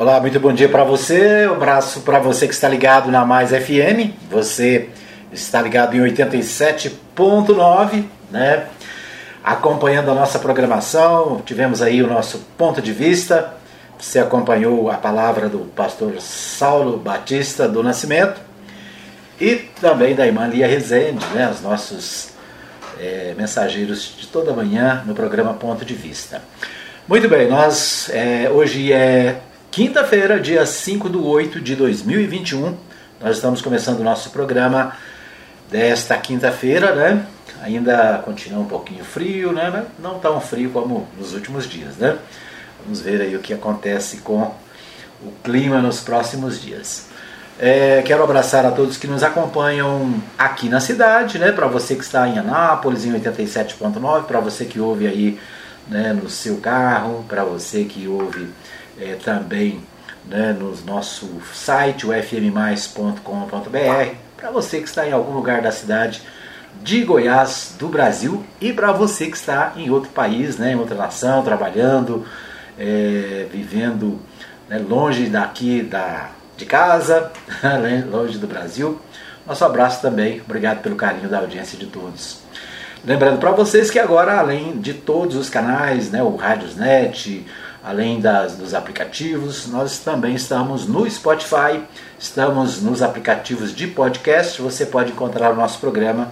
Olá, muito bom dia para você. Um abraço para você que está ligado na Mais FM. Você está ligado em 87.9, né? Acompanhando a nossa programação, tivemos aí o nosso ponto de vista. Você acompanhou a palavra do pastor Saulo Batista do Nascimento e também da irmã Lia Rezende, né? Os nossos é, mensageiros de toda manhã no programa Ponto de Vista. Muito bem, nós é, hoje é Quinta-feira, dia 5 de 8 de 2021, nós estamos começando o nosso programa desta quinta-feira, né? Ainda continua um pouquinho frio, né? Não tão frio como nos últimos dias, né? Vamos ver aí o que acontece com o clima nos próximos dias. É, quero abraçar a todos que nos acompanham aqui na cidade, né? Para você que está em Anápolis, em 87.9, para você que ouve aí né, no seu carro, para você que ouve é, também né, no nosso site, o fmmais.com.br, para você que está em algum lugar da cidade de Goiás, do Brasil, e para você que está em outro país, né, em outra nação, trabalhando, é, vivendo né, longe daqui da, de casa, né, longe do Brasil. Nosso abraço também, obrigado pelo carinho da audiência de todos. Lembrando para vocês que agora, além de todos os canais, né, o Radiosnet, além das, dos aplicativos, nós também estamos no Spotify, estamos nos aplicativos de podcast. Você pode encontrar o nosso programa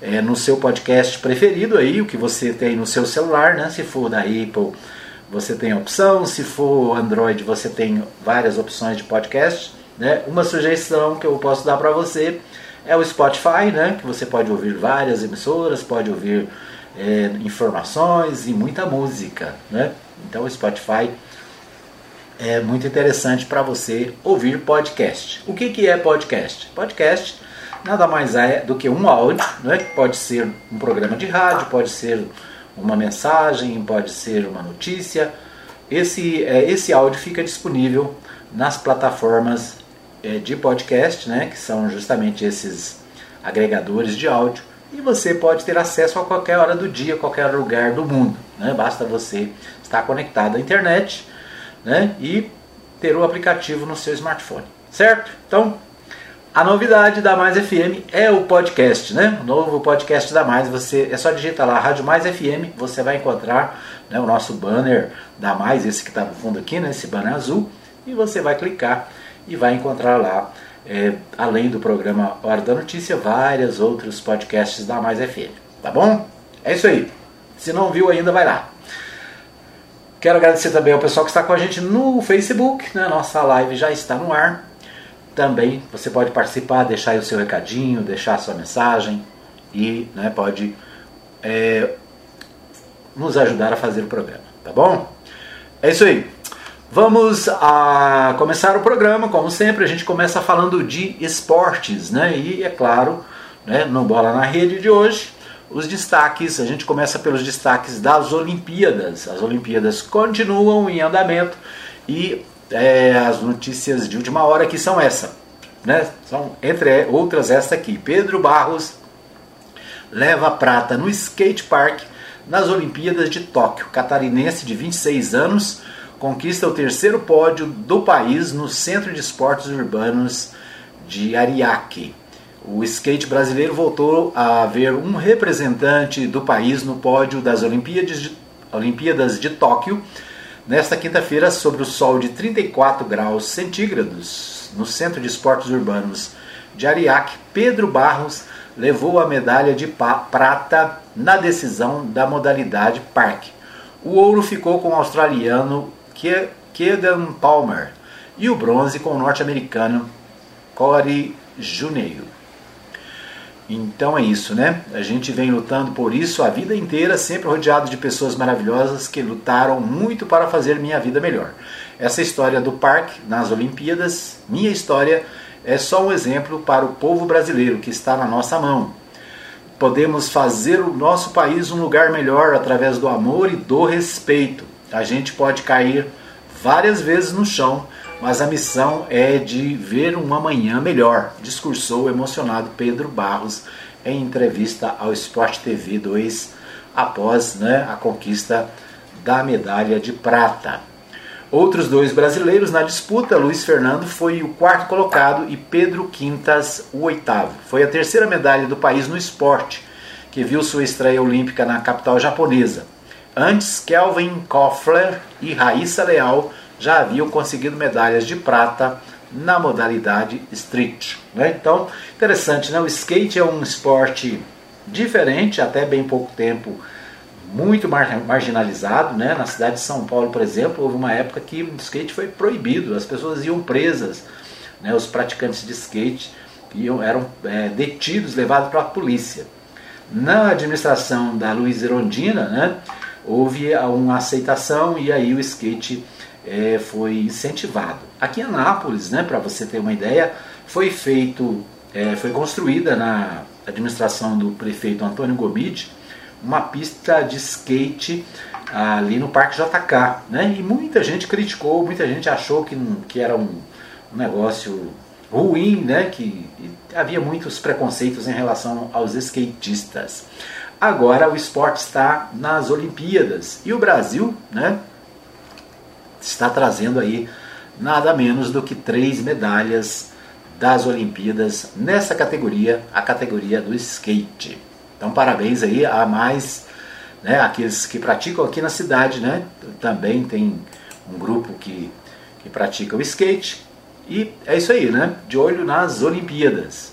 é, no seu podcast preferido aí, o que você tem no seu celular, né? Se for da Apple, você tem a opção, se for Android, você tem várias opções de podcast. Né? Uma sugestão que eu posso dar para você é o Spotify, né? Que você pode ouvir várias emissoras, pode ouvir é, informações e muita música, né? Então o Spotify é muito interessante para você ouvir podcast. O que, que é podcast? Podcast nada mais é do que um áudio, né? pode ser um programa de rádio, pode ser uma mensagem, pode ser uma notícia. Esse, é, esse áudio fica disponível nas plataformas é, de podcast, né? que são justamente esses agregadores de áudio e você pode ter acesso a qualquer hora do dia, qualquer lugar do mundo. Né? Basta você estar conectado à internet né? e ter o aplicativo no seu smartphone. Certo? Então, a novidade da Mais FM é o podcast, né? O novo podcast da Mais. Você é só digitar lá Rádio Mais FM, você vai encontrar né, o nosso banner da Mais, esse que está no fundo aqui, né? Esse banner azul, e você vai clicar e vai encontrar lá é, além do programa Hora da Notícia, vários outros podcasts da Mais FM. Tá bom? É isso aí. Se não viu ainda, vai lá. Quero agradecer também ao pessoal que está com a gente no Facebook. Né? Nossa live já está no ar. Também você pode participar, deixar o seu recadinho, deixar a sua mensagem e né, pode é, nos ajudar a fazer o programa. Tá bom? É isso aí. Vamos a começar o programa, como sempre, a gente começa falando de esportes, né? E é claro, né, no Bola na Rede de hoje, os destaques, a gente começa pelos destaques das Olimpíadas. As Olimpíadas continuam em andamento e é, as notícias de última hora que são essa, né? São entre outras esta aqui. Pedro Barros leva prata no skate park nas Olimpíadas de Tóquio. Catarinense de 26 anos conquista o terceiro pódio do país no Centro de Esportes Urbanos de Ariake. O skate brasileiro voltou a ver um representante do país no pódio das Olimpíadas de, Olimpíadas de Tóquio nesta quinta-feira sobre o sol de 34 graus centígrados no Centro de Esportes Urbanos de Ariake. Pedro Barros levou a medalha de prata na decisão da modalidade parque. O ouro ficou com o australiano Kedan Palmer e o bronze com o norte-americano Corey Juneiro. Então é isso, né? A gente vem lutando por isso a vida inteira, sempre rodeado de pessoas maravilhosas que lutaram muito para fazer minha vida melhor. Essa história do parque nas Olimpíadas, minha história, é só um exemplo para o povo brasileiro que está na nossa mão. Podemos fazer o nosso país um lugar melhor através do amor e do respeito. A gente pode cair várias vezes no chão, mas a missão é de ver um amanhã melhor, discursou o emocionado Pedro Barros em entrevista ao Sport TV 2 após né, a conquista da medalha de prata. Outros dois brasileiros na disputa, Luiz Fernando foi o quarto colocado e Pedro Quintas o oitavo. Foi a terceira medalha do país no esporte, que viu sua estreia olímpica na capital japonesa. Antes, Kelvin Koffler e Raíssa Leal já haviam conseguido medalhas de prata na modalidade street. Né? Então, interessante, né? o skate é um esporte diferente, até bem pouco tempo muito mar marginalizado. Né? Na cidade de São Paulo, por exemplo, houve uma época que o skate foi proibido, as pessoas iam presas, né? os praticantes de skate iam, eram é, detidos, levados para a polícia. Na administração da Luiz Erondina, né, houve uma aceitação e aí o skate é, foi incentivado. Aqui em Anápolis, né, para você ter uma ideia, foi feito, é, foi construída na administração do prefeito Antônio Gomide uma pista de skate ali no Parque JK, né? E muita gente criticou, muita gente achou que, que era um, um negócio ruim, né? Que havia muitos preconceitos em relação aos skatistas. Agora o esporte está nas Olimpíadas e o Brasil, né? Está trazendo aí nada menos do que três medalhas das Olimpíadas nessa categoria, a categoria do skate. Então parabéns aí a mais né, aqueles que praticam aqui na cidade, né? Também tem um grupo que, que pratica o skate. E é isso aí, né? De olho nas Olimpíadas.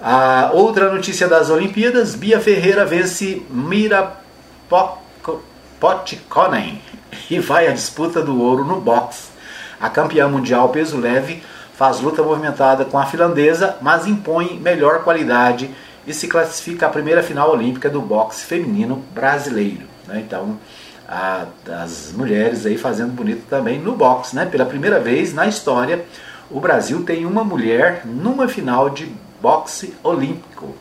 A outra notícia das Olimpíadas, Bia Ferreira vence Mira Potkonen e vai à disputa do ouro no boxe. A campeã mundial peso leve faz luta movimentada com a finlandesa, mas impõe melhor qualidade e se classifica à primeira final olímpica do boxe feminino brasileiro. Né? Então, a, as mulheres aí fazendo bonito também no boxe. Né? Pela primeira vez na história, o Brasil tem uma mulher numa final de boxe olímpico.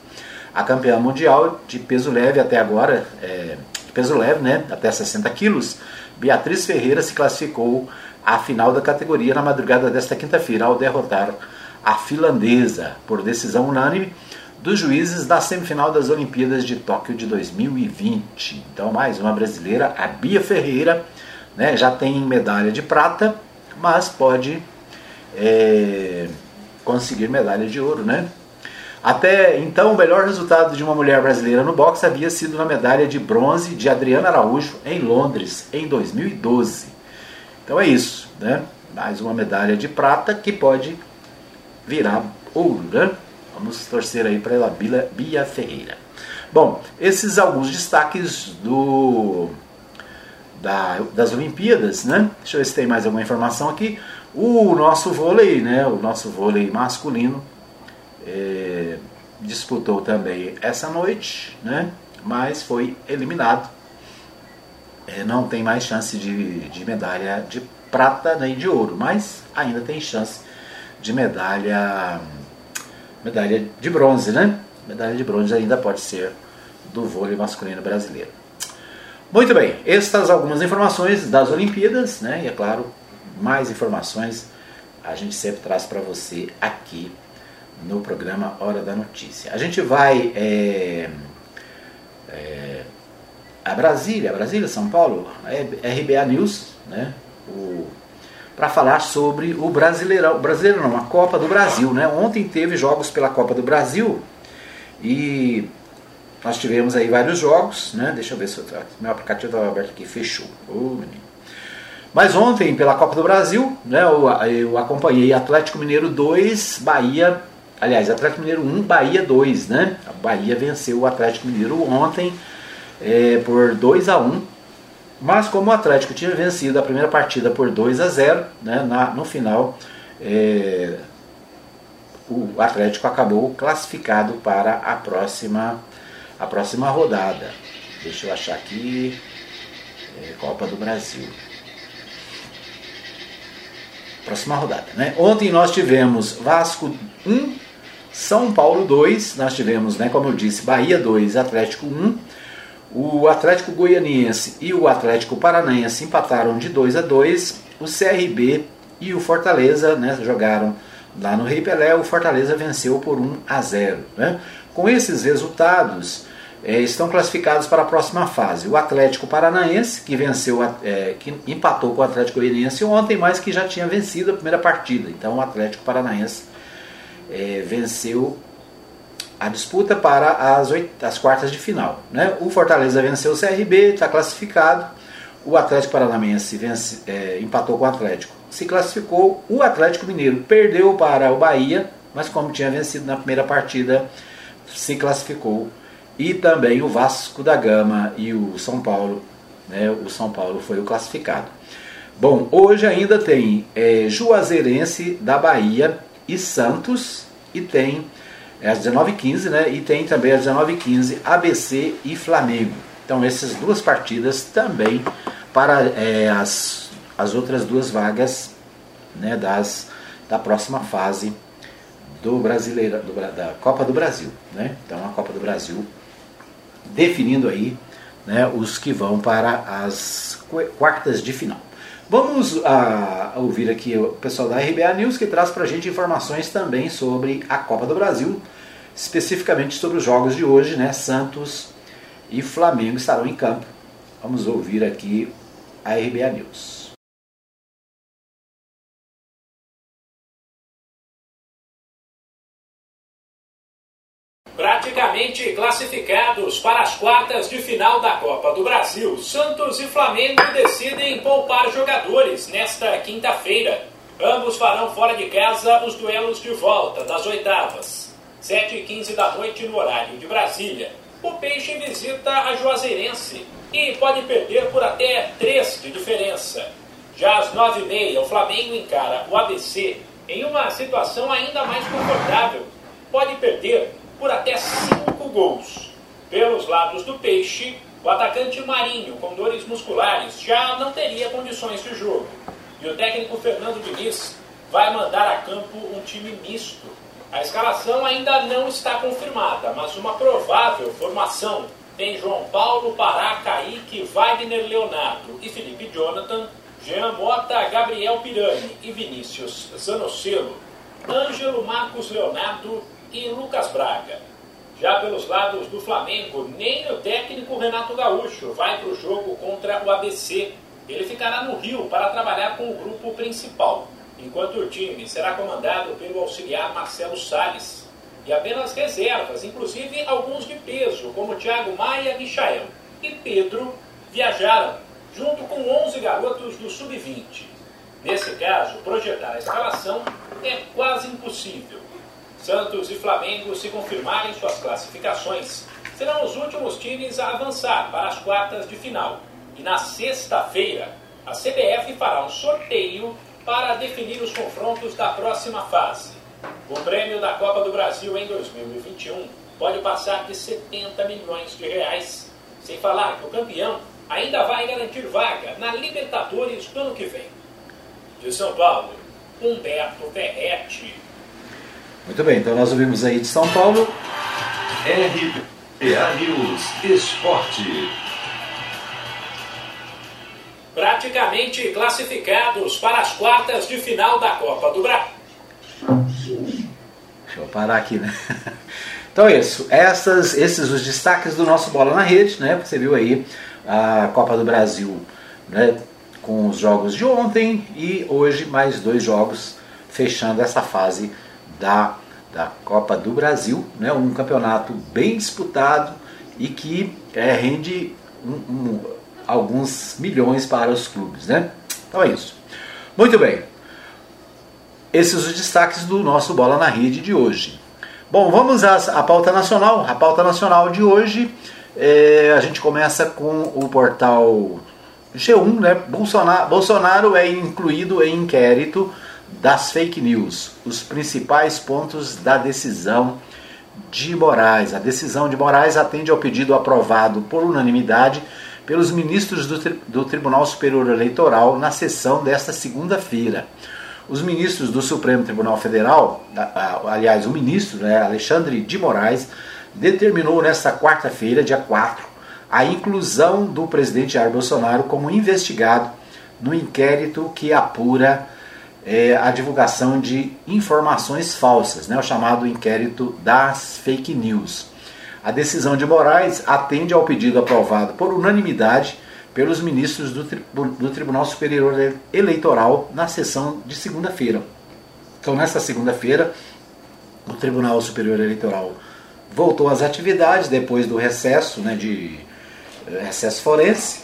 A campeã mundial de peso leve até agora, é, peso leve, né, até 60 quilos, Beatriz Ferreira se classificou à final da categoria na madrugada desta quinta-feira ao derrotar a finlandesa por decisão unânime dos juízes da semifinal das Olimpíadas de Tóquio de 2020. Então, mais uma brasileira, a Bia Ferreira, né, já tem medalha de prata, mas pode é, conseguir medalha de ouro, né? Até então, o melhor resultado de uma mulher brasileira no boxe havia sido na medalha de bronze de Adriana Araújo em Londres, em 2012. Então é isso, né? Mais uma medalha de prata que pode virar ouro, né? Vamos torcer aí para ela, Bia Ferreira. Bom, esses alguns destaques do da, das Olimpíadas, né? Deixa eu ver se tem mais alguma informação aqui. O nosso vôlei, né? O nosso vôlei masculino é, disputou também essa noite, né? mas foi eliminado. É, não tem mais chance de, de medalha de prata nem de ouro, mas ainda tem chance de medalha medalha de bronze, né? Medalha de bronze ainda pode ser do vôlei masculino brasileiro. Muito bem, estas algumas informações das Olimpíadas, né? E é claro, mais informações a gente sempre traz para você aqui no programa Hora da Notícia. A gente vai é, é, a Brasília, Brasília, São Paulo, é, RBA News, né? para falar sobre o Brasileirão, Brasileirão não, a Copa do Brasil, né? Ontem teve jogos pela Copa do Brasil e nós tivemos aí vários jogos, né? Deixa eu ver se eu, meu aplicativo estava aberto aqui, fechou. Oh, Mas ontem, pela Copa do Brasil, né, eu, eu acompanhei Atlético Mineiro 2, Bahia Aliás, Atlético Mineiro 1, Bahia 2, né? A Bahia venceu o Atlético Mineiro ontem é, por 2 a 1 mas como o Atlético tinha vencido a primeira partida por 2 a 0 né, na, no final é, o Atlético acabou classificado para a próxima, a próxima rodada. Deixa eu achar aqui. É, Copa do Brasil. Próxima rodada. Né? Ontem nós tivemos Vasco 1, são Paulo 2, nós tivemos, né, como eu disse, Bahia 2, Atlético 1. O Atlético Goianiense e o Atlético Paranaense empataram de 2 a 2. O CRB e o Fortaleza né, jogaram lá no Rei Pelé. O Fortaleza venceu por 1 a 0. Né? Com esses resultados, é, estão classificados para a próxima fase. O Atlético Paranaense, que venceu, é, que empatou com o Atlético Goianiense ontem, mas que já tinha vencido a primeira partida. Então o Atlético Paranaense é, venceu a disputa para as, oito, as quartas de final. Né? O Fortaleza venceu o CRB, está classificado. O Atlético Paranaense vence, é, empatou com o Atlético, se classificou. O Atlético Mineiro perdeu para o Bahia, mas como tinha vencido na primeira partida, se classificou e também o Vasco da Gama e o São Paulo. Né? O São Paulo foi o classificado. Bom, hoje ainda tem é, Juazeirense da Bahia e Santos, e tem é, às 19h15, né? E tem também às 19h15 ABC e Flamengo. Então essas duas partidas também para é, as, as outras duas vagas né, das, da próxima fase do brasileiro, do, da Copa do Brasil. Né? Então a Copa do Brasil definindo aí né, os que vão para as quartas de final. Vamos uh, ouvir aqui o pessoal da RBA News que traz para a gente informações também sobre a Copa do Brasil, especificamente sobre os jogos de hoje, né? Santos e Flamengo estarão em campo. Vamos ouvir aqui a RBA News. Classificados para as quartas de final da Copa do Brasil. Santos e Flamengo decidem poupar jogadores nesta quinta-feira. Ambos farão fora de casa os duelos de volta das oitavas. 7h15 da noite no horário de Brasília. O Peixe visita a Juazeirense e pode perder por até 3 de diferença. Já às 9h30, o Flamengo encara o ABC em uma situação ainda mais confortável. Pode perder por até cinco gols. Pelos lados do Peixe, o atacante Marinho, com dores musculares, já não teria condições de jogo. E o técnico Fernando Diniz vai mandar a campo um time misto. A escalação ainda não está confirmada, mas uma provável formação tem João Paulo, Pará, Kaique, Wagner Leonardo e Felipe Jonathan, Jean Mota, Gabriel Pirani e Vinícius Zanocelo, Ângelo Marcos Leonardo e Lucas Braga. Já pelos lados do Flamengo, nem o técnico Renato Gaúcho vai para o jogo contra o ABC. Ele ficará no Rio para trabalhar com o grupo principal, enquanto o time será comandado pelo auxiliar Marcelo Salles. E apenas reservas, inclusive alguns de peso, como Thiago Maia, Michael e Pedro, viajaram, junto com 11 garotos do Sub-20. Nesse caso, projetar a escalação é quase impossível Santos e Flamengo, se confirmarem suas classificações, serão os últimos times a avançar para as quartas de final. E na sexta-feira, a CBF fará um sorteio para definir os confrontos da próxima fase. O prêmio da Copa do Brasil em 2021 pode passar de 70 milhões de reais, sem falar que o campeão ainda vai garantir vaga na Libertadores do ano que vem. De São Paulo, Humberto Ferretti. Muito bem, então nós ouvimos aí de São Paulo. RPA News Esporte. Praticamente classificados para as quartas de final da Copa do Brasil. Deixa eu parar aqui, né? Então é isso. Essas, esses os destaques do nosso Bola na Rede, né? Você viu aí a Copa do Brasil, né? Com os jogos de ontem e hoje mais dois jogos fechando essa fase da, da Copa do Brasil, né? um campeonato bem disputado e que é, rende um, um, alguns milhões para os clubes. Né? Então é isso. Muito bem. Esses os destaques do nosso Bola na Rede de hoje. Bom, vamos à, à pauta nacional. A pauta nacional de hoje, é, a gente começa com o portal G1, né? Bolsonaro, Bolsonaro é incluído em inquérito das fake news, os principais pontos da decisão de Moraes. A decisão de Moraes atende ao pedido aprovado por unanimidade pelos ministros do, do Tribunal Superior Eleitoral na sessão desta segunda-feira. Os ministros do Supremo Tribunal Federal, aliás, o ministro né, Alexandre de Moraes, determinou nesta quarta-feira, dia 4, a inclusão do presidente Jair Bolsonaro como investigado no inquérito que apura é, a divulgação de informações falsas, né, o chamado inquérito das fake news. A decisão de Moraes atende ao pedido aprovado por unanimidade pelos ministros do, do Tribunal Superior Eleitoral na sessão de segunda-feira. Então, nesta segunda-feira, o Tribunal Superior Eleitoral voltou às atividades depois do recesso, né, de eh, recesso forense,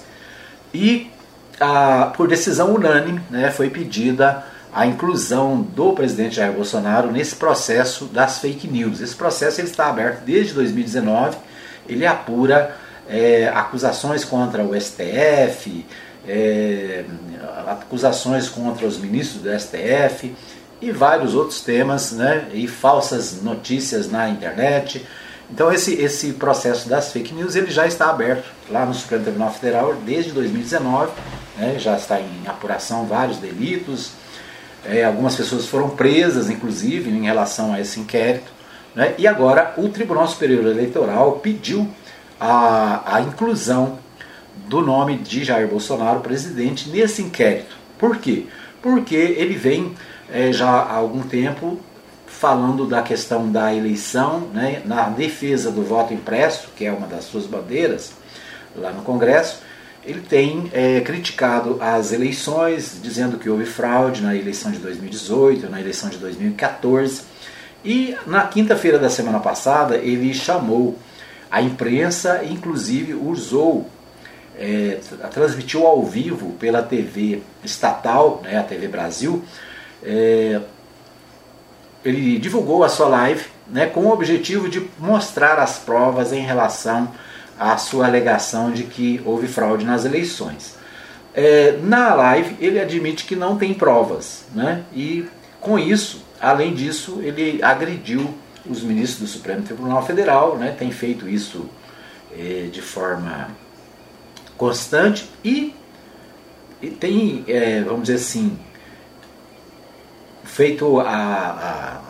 e a, por decisão unânime né, foi pedida a inclusão do presidente Jair Bolsonaro nesse processo das fake news. Esse processo ele está aberto desde 2019, ele apura é, acusações contra o STF, é, acusações contra os ministros do STF e vários outros temas, né, e falsas notícias na internet. Então esse, esse processo das fake news ele já está aberto lá no Supremo Tribunal Federal desde 2019, né, já está em apuração vários delitos, é, algumas pessoas foram presas, inclusive, em relação a esse inquérito. Né? E agora o Tribunal Superior Eleitoral pediu a, a inclusão do nome de Jair Bolsonaro, presidente, nesse inquérito. Por quê? Porque ele vem é, já há algum tempo falando da questão da eleição, né, na defesa do voto impresso, que é uma das suas bandeiras lá no Congresso, ele tem é, criticado as eleições, dizendo que houve fraude na eleição de 2018, na eleição de 2014. E na quinta-feira da semana passada, ele chamou a imprensa, inclusive usou, é, transmitiu ao vivo pela TV estatal, né, a TV Brasil, é, ele divulgou a sua live né, com o objetivo de mostrar as provas em relação a sua alegação de que houve fraude nas eleições. É, na live, ele admite que não tem provas, né? e com isso, além disso, ele agrediu os ministros do Supremo Tribunal Federal, né? tem feito isso é, de forma constante e, e tem, é, vamos dizer assim, feito a, a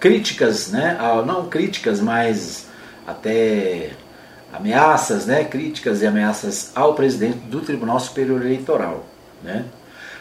críticas, né? A, não críticas, mas até ameaças, né, críticas e ameaças ao presidente do Tribunal Superior Eleitoral. Né?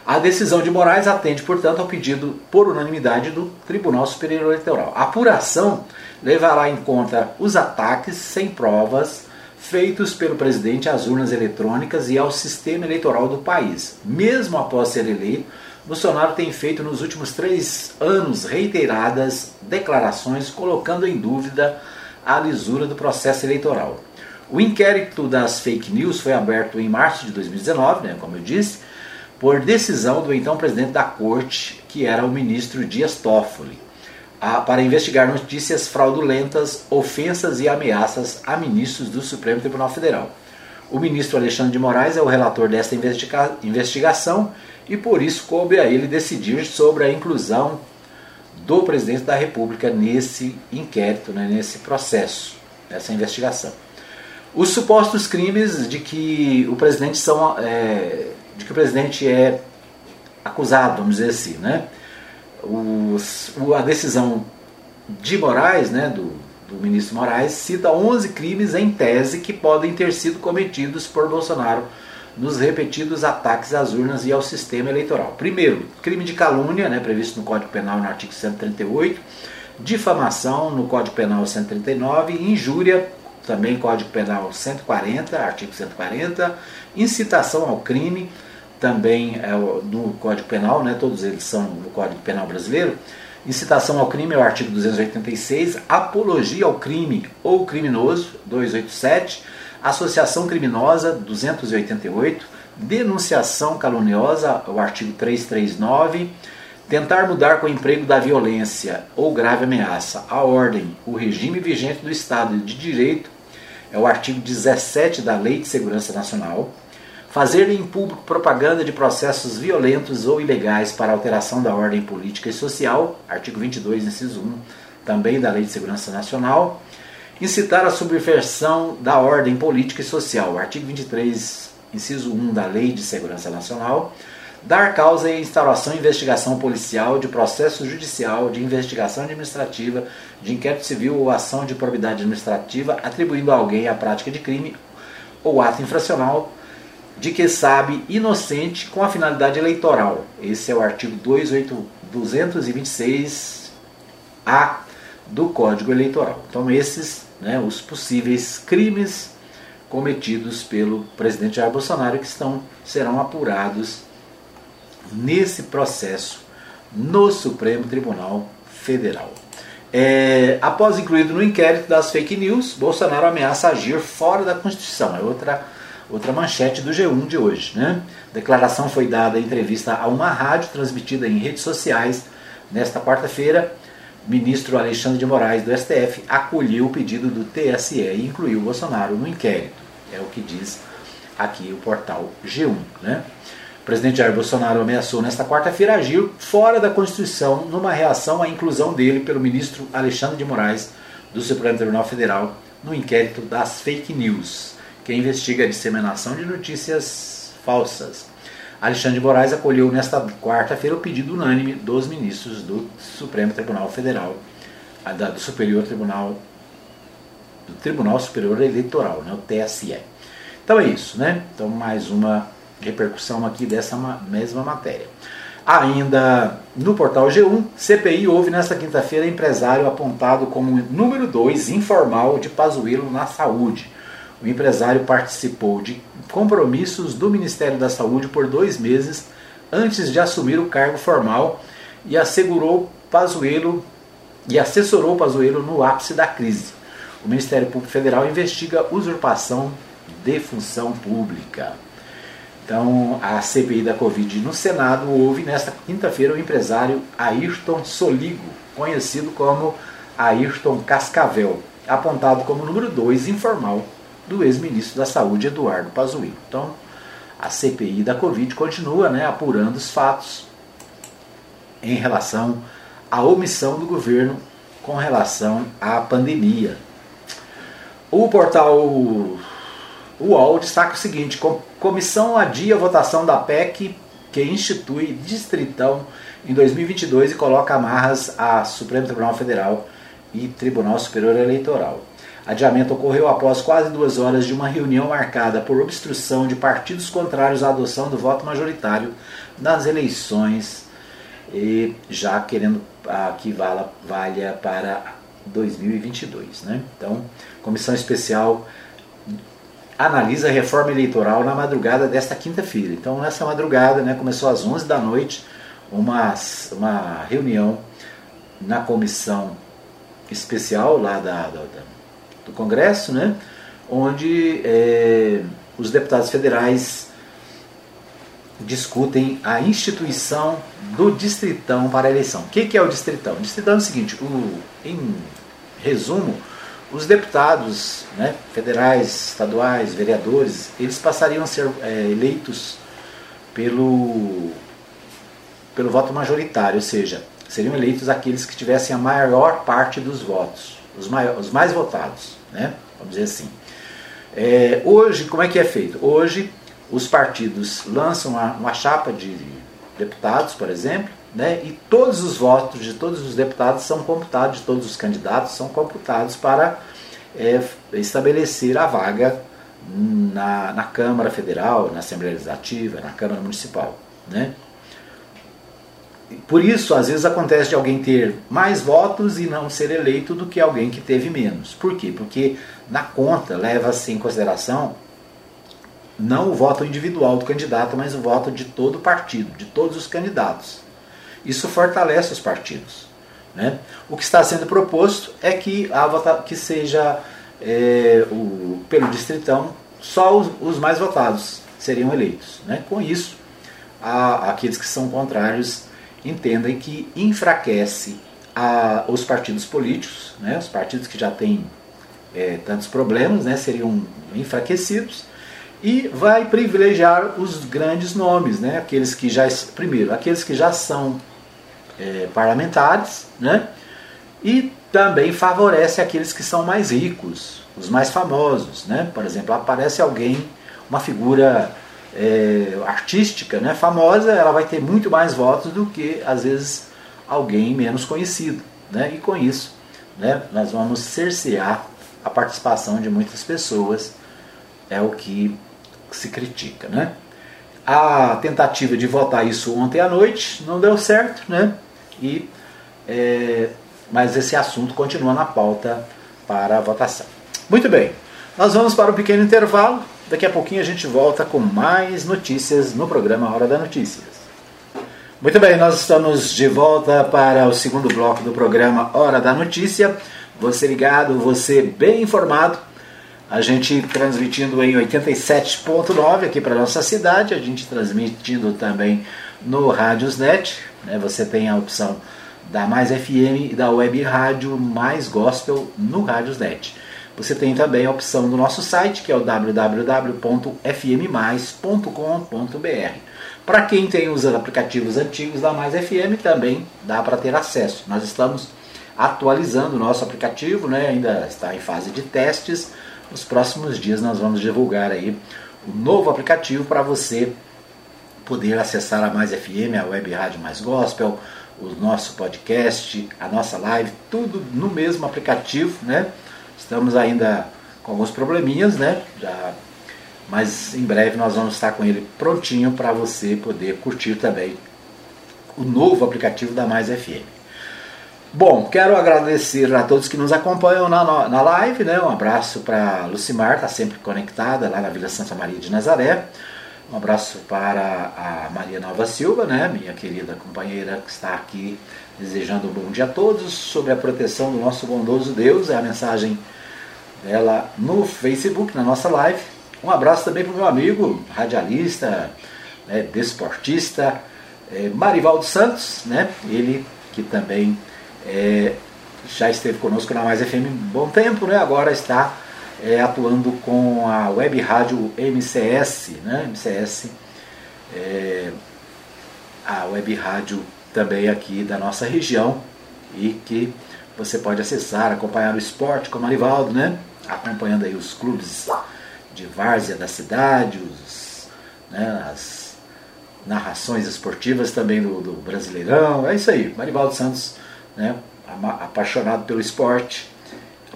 A decisão de Moraes atende, portanto, ao pedido por unanimidade do Tribunal Superior Eleitoral. A apuração levará em conta os ataques sem provas feitos pelo presidente às urnas eletrônicas e ao sistema eleitoral do país. Mesmo após ser eleito, Bolsonaro tem feito nos últimos três anos reiteradas declarações colocando em dúvida a lisura do processo eleitoral. O inquérito das fake news foi aberto em março de 2019, né, como eu disse, por decisão do então presidente da corte, que era o ministro Dias Toffoli, a, para investigar notícias fraudulentas, ofensas e ameaças a ministros do Supremo Tribunal Federal. O ministro Alexandre de Moraes é o relator desta investiga investigação e por isso coube a ele decidir sobre a inclusão do presidente da República nesse inquérito, né, nesse processo, nessa investigação. Os supostos crimes de que o presidente são é, de que o presidente é acusado, vamos dizer assim, né? Os, a decisão de Moraes, né, do, do ministro Moraes, cita 11 crimes em tese que podem ter sido cometidos por Bolsonaro nos repetidos ataques às urnas e ao sistema eleitoral. Primeiro, crime de calúnia, né, previsto no Código Penal no artigo 138, difamação no Código Penal 139, injúria também Código Penal 140, artigo 140, incitação ao crime, também é, no Código Penal, né, todos eles são no Código Penal brasileiro. Incitação ao crime é o artigo 286, apologia ao crime ou criminoso, 287, associação criminosa, 288, denunciação caluniosa, o artigo 339, tentar mudar com o emprego da violência ou grave ameaça. A ordem, o regime vigente do Estado de Direito é o artigo 17 da Lei de Segurança Nacional, fazer em público propaganda de processos violentos ou ilegais para alteração da ordem política e social, artigo 22, inciso 1, também da Lei de Segurança Nacional, incitar a subversão da ordem política e social, artigo 23, inciso 1 da Lei de Segurança Nacional, dar causa e instauração e investigação policial, de processo judicial, de investigação administrativa, de inquérito civil ou ação de probidade administrativa, atribuindo a alguém a prática de crime ou ato infracional de que sabe inocente com a finalidade eleitoral. Esse é o artigo 226-A do Código Eleitoral. Então esses, né, os possíveis crimes cometidos pelo presidente Jair Bolsonaro que estão serão apurados nesse processo no Supremo Tribunal Federal. É, após incluído no inquérito das fake news, Bolsonaro ameaça agir fora da Constituição. É outra, outra manchete do G1 de hoje. Né? A declaração foi dada em entrevista a uma rádio transmitida em redes sociais nesta quarta-feira. Ministro Alexandre de Moraes do STF acolheu o pedido do TSE e incluiu Bolsonaro no inquérito. É o que diz aqui o portal G1. Né? O presidente Jair Bolsonaro ameaçou nesta quarta-feira agir fora da Constituição numa reação à inclusão dele pelo ministro Alexandre de Moraes do Supremo Tribunal Federal no inquérito das fake news, que investiga a disseminação de notícias falsas. Alexandre de Moraes acolheu nesta quarta-feira o pedido unânime dos ministros do Supremo Tribunal Federal, do Superior Tribunal do Tribunal Superior Eleitoral, né, o TSE. Então é isso, né? Então mais uma repercussão aqui dessa mesma matéria. Ainda no portal G1, CPI houve nesta quinta-feira empresário apontado como número 2 informal de Pazuello na saúde. O empresário participou de compromissos do Ministério da Saúde por dois meses antes de assumir o cargo formal e assegurou Pazuello e assessorou Pazuello no ápice da crise. O Ministério Público Federal investiga usurpação de função pública. Então, a CPI da Covid no Senado houve nesta quinta-feira o empresário Ayrton Soligo, conhecido como Ayrton Cascavel, apontado como número 2 informal do ex-ministro da Saúde Eduardo Pazuello. Então, a CPI da Covid continua né, apurando os fatos em relação à omissão do governo com relação à pandemia. O portal o UOL destaca o seguinte: comissão adia a votação da PEC que institui distritão em 2022 e coloca amarras a Supremo Tribunal Federal e Tribunal Superior Eleitoral. Adiamento ocorreu após quase duas horas de uma reunião marcada por obstrução de partidos contrários à adoção do voto majoritário nas eleições, e já querendo que valha para 2022. Né? Então, comissão especial analisa a reforma eleitoral na madrugada desta quinta-feira. Então, nessa madrugada, né, começou às 11 da noite, uma, uma reunião na comissão especial lá da, da, do Congresso, né, onde é, os deputados federais discutem a instituição do distritão para a eleição. O que, que é o distritão? O distritão é o seguinte, o, em resumo, os deputados né, federais, estaduais, vereadores, eles passariam a ser é, eleitos pelo, pelo voto majoritário, ou seja, seriam eleitos aqueles que tivessem a maior parte dos votos, os, maiores, os mais votados, né, vamos dizer assim. É, hoje, como é que é feito? Hoje, os partidos lançam uma, uma chapa de deputados, por exemplo, né, e todos os votos de todos os deputados são computados, de todos os candidatos são computados para é, estabelecer a vaga na, na Câmara Federal, na Assembleia Legislativa, na Câmara Municipal. Né? Por isso, às vezes acontece de alguém ter mais votos e não ser eleito do que alguém que teve menos. Por quê? Porque na conta leva-se em consideração não o voto individual do candidato, mas o voto de todo o partido, de todos os candidatos. Isso fortalece os partidos. Né? O que está sendo proposto é que, a vota, que seja é, o, pelo distritão só os, os, mais votados seriam eleitos. Né? Com isso, a, aqueles que são contrários entendem que enfraquece a, os partidos políticos, né? os partidos que já têm é, tantos problemas né? seriam enfraquecidos e vai privilegiar os grandes nomes, né? aqueles que já primeiro, aqueles que já são é, parlamentares, né? e também favorece aqueles que são mais ricos, os mais famosos. Né? Por exemplo, aparece alguém, uma figura é, artística né, famosa, ela vai ter muito mais votos do que, às vezes, alguém menos conhecido. Né? E com isso, né, nós vamos cercear a participação de muitas pessoas, é o que se critica. Né? A tentativa de votar isso ontem à noite não deu certo, né? E é, mas esse assunto continua na pauta para a votação. Muito bem, nós vamos para um pequeno intervalo. Daqui a pouquinho a gente volta com mais notícias no programa Hora da Notícias. Muito bem, nós estamos de volta para o segundo bloco do programa Hora da Notícia. Você ligado, você bem informado. A gente transmitindo em 87.9 aqui para nossa cidade, a gente transmitindo também no Rádiosnet. Né? Você tem a opção da Mais FM e da Web Rádio Mais Gospel no Rádiosnet. Você tem também a opção do nosso site, que é o www.fmmais.com.br. Para quem tem os aplicativos antigos da Mais FM, também dá para ter acesso. Nós estamos atualizando o nosso aplicativo, né? ainda está em fase de testes. Nos próximos dias nós vamos divulgar aí o novo aplicativo para você poder acessar a Mais FM, a Web Rádio Mais Gospel, o nosso podcast, a nossa live, tudo no mesmo aplicativo, né? Estamos ainda com alguns probleminhas, né? Já, mas em breve nós vamos estar com ele prontinho para você poder curtir também o novo aplicativo da Mais FM. Bom, quero agradecer a todos que nos acompanham na, na live, né? Um abraço para Lucimar, está sempre conectada lá na Vila Santa Maria de Nazaré. Um abraço para a Maria Nova Silva, né, minha querida companheira que está aqui desejando um bom dia a todos sobre a proteção do nosso bondoso Deus. É a mensagem dela no Facebook, na nossa live. Um abraço também para o meu amigo, radialista, né, desportista, é, Marivaldo Santos, né, ele que também é, já esteve conosco na Mais FM um bom tempo, né, agora está é, atuando com a web rádio MCS, né? MCS, é, a web rádio também aqui da nossa região e que você pode acessar, acompanhar o esporte com o Marivaldo, né? Acompanhando aí os clubes de várzea da cidade, os, né, as narrações esportivas também do, do Brasileirão. É isso aí, Marivaldo Santos, né? Apaixonado pelo esporte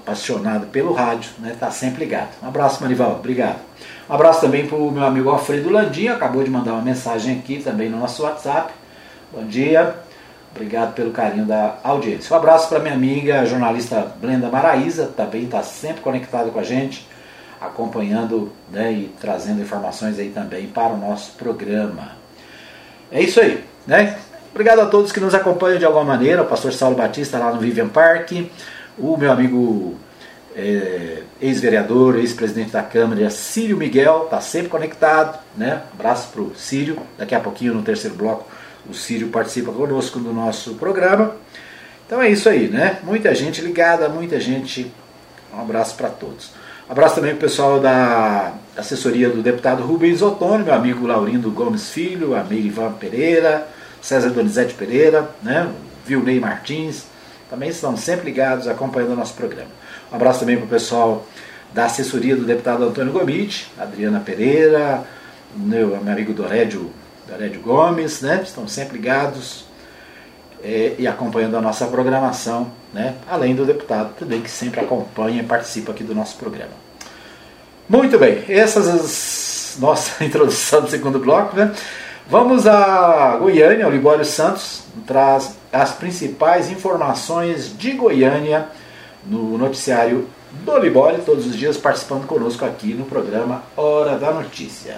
apaixonado pelo rádio, né? Tá sempre ligado. Um abraço, Marivaldo, obrigado. Um abraço também para o meu amigo Alfredo Landim, acabou de mandar uma mensagem aqui também no nosso WhatsApp. Bom dia, obrigado pelo carinho da audiência. Um abraço para minha amiga jornalista Blenda Maraíza, também está sempre conectada com a gente, acompanhando né, e trazendo informações aí também para o nosso programa. É isso aí, né? Obrigado a todos que nos acompanham de alguma maneira, o pastor Saulo Batista lá no Vivian Park, o meu amigo é, ex-vereador, ex-presidente da Câmara, Círio Miguel, está sempre conectado. Né? Abraço para o Círio. Daqui a pouquinho, no terceiro bloco, o Círio participa conosco do nosso programa. Então é isso aí, né? Muita gente ligada, muita gente. Um abraço para todos. Abraço também para o pessoal da assessoria do deputado Rubens Ottoni, meu amigo Laurindo Gomes Filho, a Ivan Pereira, César Donizete Pereira, né? Vilney Martins, também estão sempre ligados, acompanhando o nosso programa. Um abraço também para o pessoal da assessoria do deputado Antônio Gomit, Adriana Pereira, meu, meu amigo Dorédio, Dorédio Gomes, né? estão sempre ligados é, e acompanhando a nossa programação, né? além do deputado também que sempre acompanha e participa aqui do nosso programa. Muito bem, essas as nossa introdução do segundo bloco, né? Vamos a Goiânia, o Libório Santos traz as principais informações de Goiânia no noticiário do Libório, todos os dias participando conosco aqui no programa Hora da Notícia.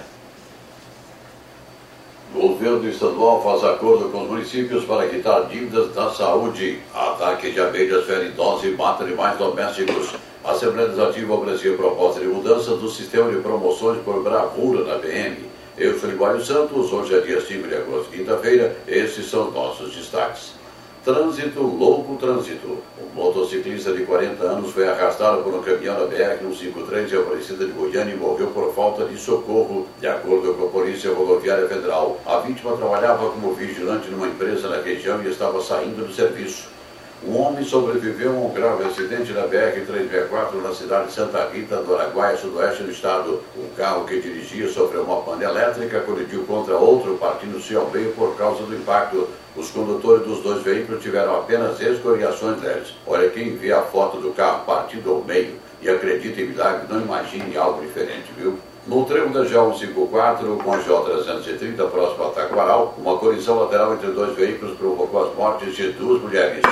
O governo estadual faz acordo com os municípios para quitar dívidas da saúde. Ataque de abelhas fere e mata animais domésticos. A Assembleia Legislativa ofereceu proposta de mudança do sistema de promoções por bravura na PM. Eu sou Libório Santos, hoje é dia 5 de agosto, quinta-feira, esses são os nossos destaques. Trânsito, louco trânsito. Um motociclista de 40 anos foi arrastado por um caminhão da BR-153 em Aparecida de Goiânia e morreu por falta de socorro. De acordo com a Polícia Rodoviária Federal, a vítima trabalhava como vigilante numa empresa na região e estava saindo do serviço. Um homem sobreviveu a um grave acidente na BR-364 na cidade de Santa Rita, do Araguaia, sudoeste do estado. O carro que dirigia sofreu uma pane elétrica, colidiu contra outro, partindo-se ao meio por causa do impacto. Os condutores dos dois veículos tiveram apenas escoriações leves. Olha, quem vê a foto do carro partido ao meio e acredita em milagre, não imagine algo diferente, viu? No trevo da G154 com a J330 próximo a Taquaral, uma colisão lateral entre dois veículos provocou as mortes de duas mulheres.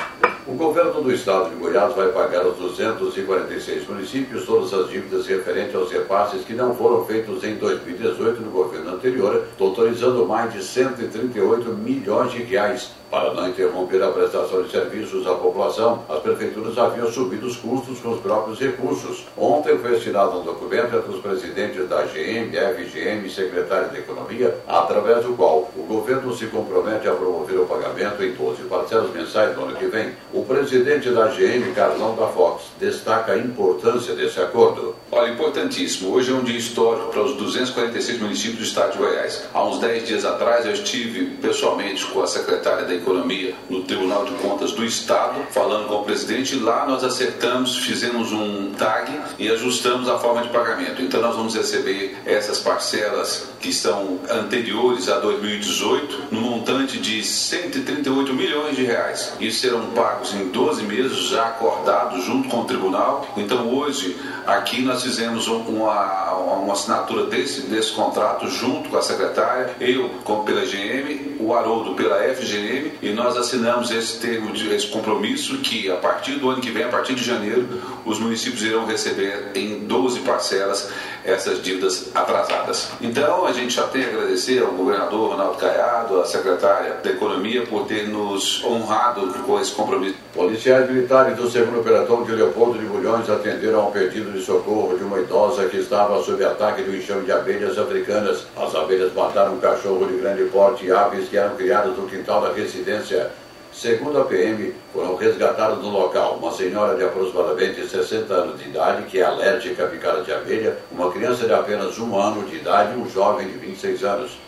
O governo do estado de Goiás vai pagar aos 246 municípios todas as dívidas referentes aos repasses que não foram feitos em 2018 no governo anterior, totalizando mais de 138 milhões de reais. Para não interromper a prestação de serviços à população, as prefeituras haviam subido os custos com os próprios recursos. Ontem foi assinado um documento entre os presidentes da GM, FGM e secretário de Economia, através do qual o governo se compromete a promover o pagamento em 12 parcelas mensais no ano que vem. O presidente da GM, Carlão da Fox, destaca a importância desse acordo. Olha, importantíssimo. Hoje é um dia histórico para os 246 municípios do estado de Goiás. Há uns 10 dias atrás eu estive pessoalmente com a secretária da Economia no Tribunal de Contas do Estado, falando com o presidente. Lá nós acertamos, fizemos um tag e ajustamos a forma de pagamento. Então nós vamos receber essas parcelas que são anteriores a 2018, no montante de 138 milhões de reais. E serão pagos em 12 meses, já acordados junto com o tribunal. Então hoje, aqui nós fizemos uma, uma assinatura desse, desse contrato junto com a secretária, eu com, pela GM, o Haroldo pela FGM, e nós assinamos esse termo de esse compromisso que a partir do ano que vem, a partir de janeiro, os municípios irão receber em 12 parcelas essas dívidas atrasadas. Então, a gente já tem a agradecer ao governador Ronaldo Caiado, à secretária da Economia, por ter nos honrado com esse compromisso. Policiais militares do segundo pelotão de Leopoldo de Bulhões atenderam ao pedido de socorro de uma idosa que estava sob ataque de um enxame de abelhas africanas. As abelhas mataram um cachorro de grande porte e aves que eram criadas no quintal da residência. Segundo a PM, foram resgatados no local uma senhora de aproximadamente 60 anos de idade que é alérgica à picada de abelha, uma criança de apenas um ano de idade e um jovem de 26 anos.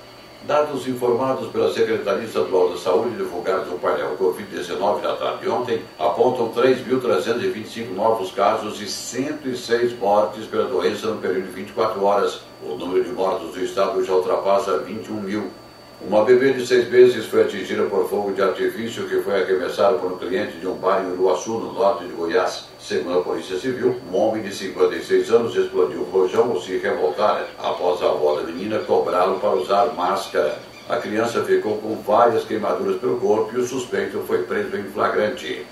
Dados informados pela Secretaria Estadual da Saúde, divulgados no painel Covid-19 na tarde de ontem, apontam 3.325 novos casos e 106 mortes pela doença no período de 24 horas. O número de mortos do estado já ultrapassa 21 mil. Uma bebê de seis meses foi atingida por fogo de artifício que foi arremessado por um cliente de um bar em Uruaçu, no norte de Goiás. Segundo a Polícia Civil, um homem de 56 anos explodiu o rojão ao se revoltar após a avó da menina cobrá-lo para usar máscara. A criança ficou com várias queimaduras pelo corpo e o suspeito foi preso em flagrante.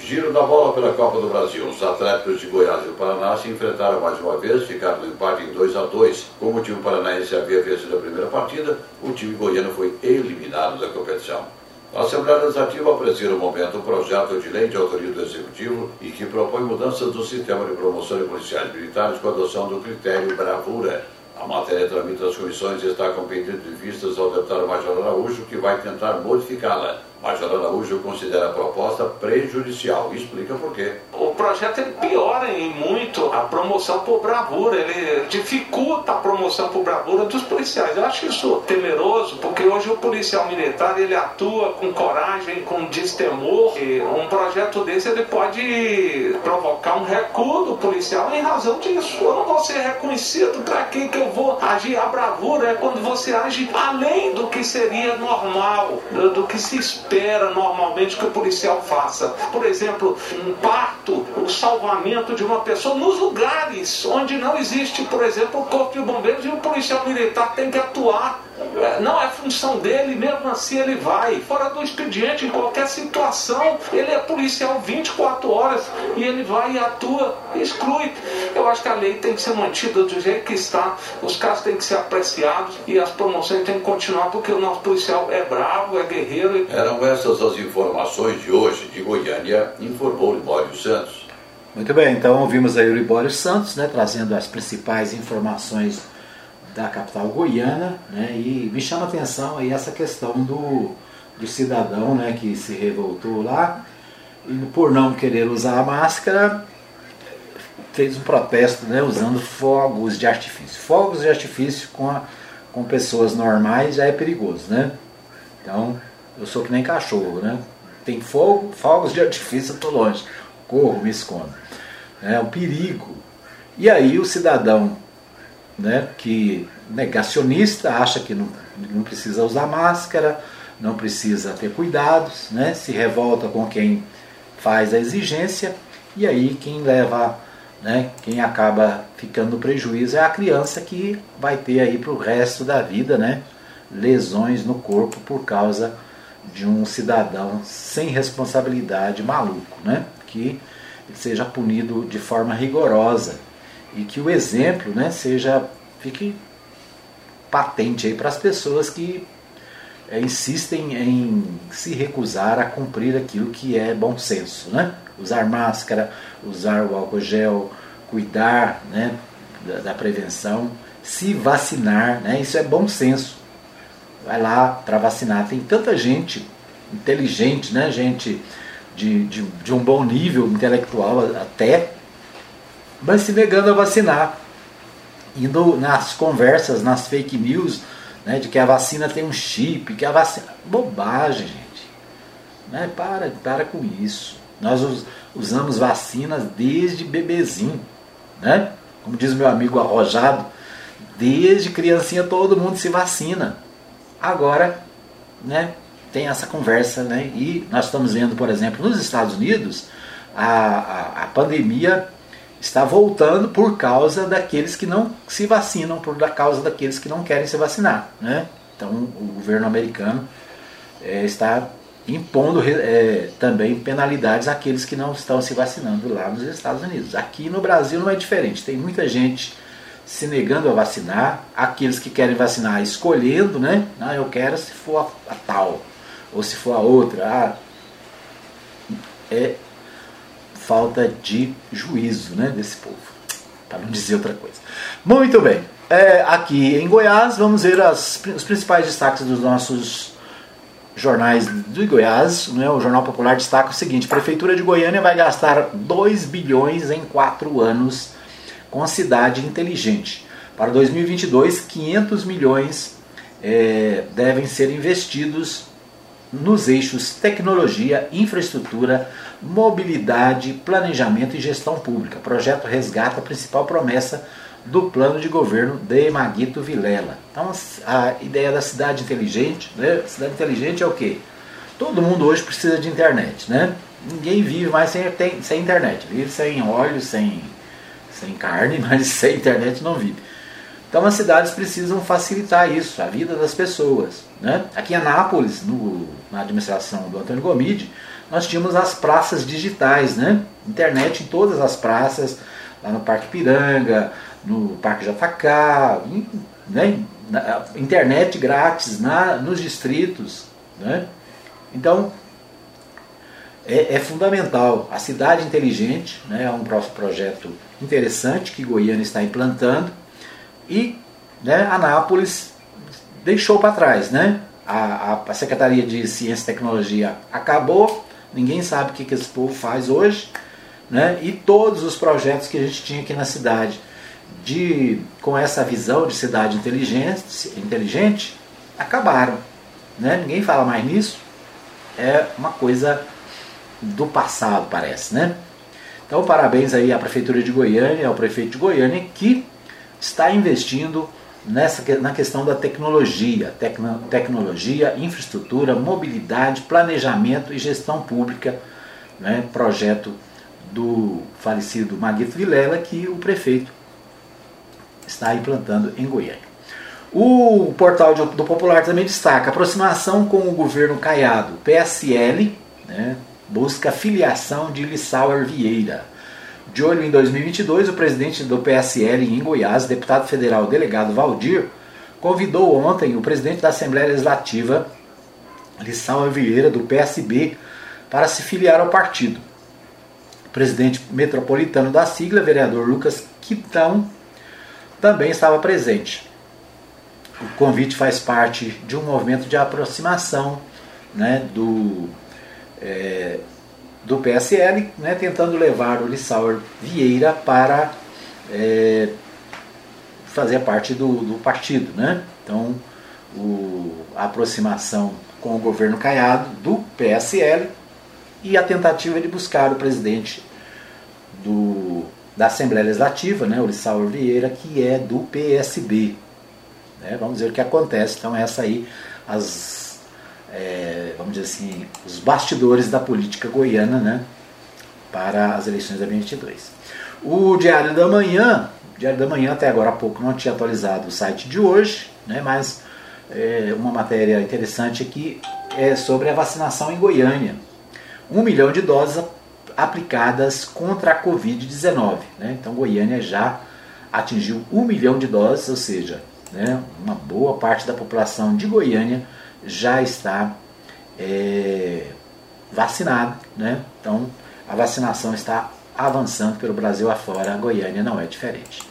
Giro da bola pela Copa do Brasil. Os atletas de Goiás e o Paraná se enfrentaram mais uma vez, ficaram no empate em 2 a 2 Como o time paranaense havia vencido a primeira partida, o time goiano foi eliminado da competição. A Assembleia Legislativa aprecia no momento um projeto de lei de autoria do Executivo e que propõe mudanças do sistema de promoção de policiais militares com a adoção do critério bravura. A matéria tramita as comissões e está com pedido de vistas ao deputado Major Araújo, que vai tentar modificá-la. Major Araújo considera a proposta prejudicial explica por quê. O projeto ele piora em muito a promoção por bravura, ele dificulta a promoção por bravura dos policiais. Eu acho isso temeroso, porque hoje o policial militar ele atua com coragem, com destemor. E um projeto desse ele pode provocar um recuo do policial em razão disso. Eu não vou ser reconhecido, para que eu vou agir a bravura? É quando você age além do que seria normal, do que se espera espera normalmente que o policial faça. Por exemplo, um parto, o salvamento de uma pessoa nos lugares onde não existe, por exemplo, o corpo de bombeiros e o policial militar tem que atuar não é função dele, mesmo assim ele vai. Fora do expediente, em qualquer situação, ele é policial 24 horas e ele vai e atua, exclui. Eu acho que a lei tem que ser mantida do jeito que está, os casos têm que ser apreciados e as promoções têm que continuar, porque o nosso policial é bravo, é guerreiro. Eram essas as informações de hoje de Goiânia, informou Libório Santos. Muito bem, então ouvimos aí o Libório Santos, né, trazendo as principais informações da capital goiana, né? E me chama a atenção aí essa questão do, do cidadão, né, que se revoltou lá e por não querer usar a máscara fez um protesto, né, usando fogos de artifício. Fogos de artifício com, a, com pessoas normais já é perigoso, né? Então, eu sou que nem cachorro, né? Tem fogo, fogos de artifício, eu tô longe. Corro, me escondo. É um perigo. E aí o cidadão né, que negacionista acha que não, não precisa usar máscara, não precisa ter cuidados, né, se revolta com quem faz a exigência e aí quem leva, né, quem acaba ficando no prejuízo é a criança que vai ter aí para o resto da vida, né, lesões no corpo por causa de um cidadão sem responsabilidade maluco, né? que seja punido de forma rigorosa e que o exemplo né, seja fique patente aí para as pessoas que é, insistem em se recusar a cumprir aquilo que é bom senso, né? Usar máscara, usar o álcool gel, cuidar né, da, da prevenção, se vacinar, né? Isso é bom senso. Vai lá para vacinar. Tem tanta gente inteligente, né? Gente de, de, de um bom nível intelectual até, mas se negando a vacinar. Indo nas conversas, nas fake news, né, de que a vacina tem um chip, que a vacina. Bobagem, gente. Né, para, para com isso. Nós usamos vacinas desde bebezinho. Né? Como diz meu amigo arrojado, desde criancinha todo mundo se vacina. Agora, né, tem essa conversa, né? E nós estamos vendo, por exemplo, nos Estados Unidos, a, a, a pandemia está voltando por causa daqueles que não se vacinam, por causa daqueles que não querem se vacinar, né? Então, o governo americano é, está impondo é, também penalidades àqueles que não estão se vacinando lá nos Estados Unidos. Aqui no Brasil não é diferente. Tem muita gente se negando a vacinar, aqueles que querem vacinar escolhendo, né? Ah, eu quero se for a, a tal ou se for a outra, ah, é falta de juízo né, desse povo, para não dizer outra coisa. Muito bem, é, aqui em Goiás vamos ver as, os principais destaques dos nossos jornais de Goiás. Né, o Jornal Popular destaca o seguinte: Prefeitura de Goiânia vai gastar 2 bilhões em 4 anos com a cidade inteligente. Para 2022, 500 milhões é, devem ser investidos nos eixos tecnologia, infraestrutura, mobilidade, planejamento e gestão pública. O projeto resgata a principal promessa do plano de governo de Maguito Vilela. Então, a ideia da cidade inteligente, né? Cidade inteligente é o quê? Todo mundo hoje precisa de internet, né? Ninguém vive mais sem, sem internet. Vive sem óleo, sem, sem carne, mas sem internet não vive. Então as cidades precisam facilitar isso, a vida das pessoas. Né? Aqui em Anápolis, no, na administração do Antônio Gomide, nós tínhamos as praças digitais, né? internet em todas as praças, lá no Parque Piranga, no Parque JK, né? internet grátis na, nos distritos. Né? Então, é, é, fundamental. A cidade inteligente né, é um projeto interessante que Goiânia está implantando e né, Anápolis deixou para trás. Né? A, a, a, Secretaria de Ciência e Tecnologia acabou, ninguém sabe o que, que esse povo faz hoje. Né? E todos os projetos que a gente tinha aqui na cidade de, com essa visão de cidade inteligente, inteligente acabaram. Né? Ninguém fala mais nisso. É uma coisa do passado, parece. Né? Então, parabéns aí à Prefeitura de Goiânia, ao prefeito de Goiânia, que está investindo nessa, na questão da tecnologia, tecno, tecnologia, infraestrutura, mobilidade, planejamento e gestão pública, né, projeto do falecido Maguito Vilela que o prefeito está implantando em Goiânia. O portal do Popular também destaca aproximação com o governo Caiado. PSL né, busca filiação de Lissauer Vieira. De olho em 2022, o presidente do PSL em Goiás, deputado federal delegado Valdir, convidou ontem o presidente da Assembleia Legislativa, Lissau Vieira, do PSB, para se filiar ao partido. O presidente metropolitano da sigla, vereador Lucas Quitão, também estava presente. O convite faz parte de um movimento de aproximação né, do é, do PSL, né, tentando levar o Lissauer Vieira para é, fazer parte do, do partido. Né? Então, o, a aproximação com o governo Caiado do PSL e a tentativa de buscar o presidente do, da Assembleia Legislativa, né, o Lissauer Vieira, que é do PSB. Né? Vamos ver o que acontece. Então, essa aí, as é, vamos dizer assim, os bastidores da política goiana né, para as eleições de 2022. O Diário da Manhã, Diário da Manhã até agora há pouco não tinha atualizado o site de hoje, né, mas é, uma matéria interessante aqui é sobre a vacinação em Goiânia. Um milhão de doses aplicadas contra a Covid-19. Né? Então, Goiânia já atingiu um milhão de doses, ou seja, né, uma boa parte da população de Goiânia já está é, vacinada. Né? Então, a vacinação está avançando pelo Brasil afora, a Goiânia não é diferente.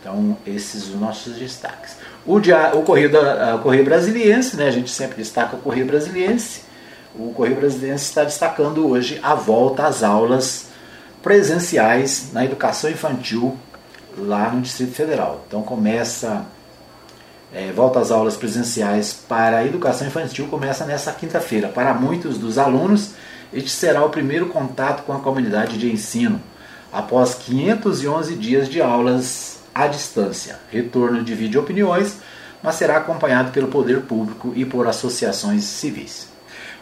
Então, esses os nossos destaques. O, dia, o, Correio, da, o Correio Brasiliense, né, a gente sempre destaca o Correio Brasiliense, o Correio Brasiliense está destacando hoje a volta às aulas presenciais na educação infantil lá no Distrito Federal. Então começa, é, volta às aulas presenciais para a educação infantil, começa nessa quinta-feira. Para muitos dos alunos, este será o primeiro contato com a comunidade de ensino, após 511 dias de aulas à distância. Retorno de vídeo opiniões, mas será acompanhado pelo poder público e por associações civis.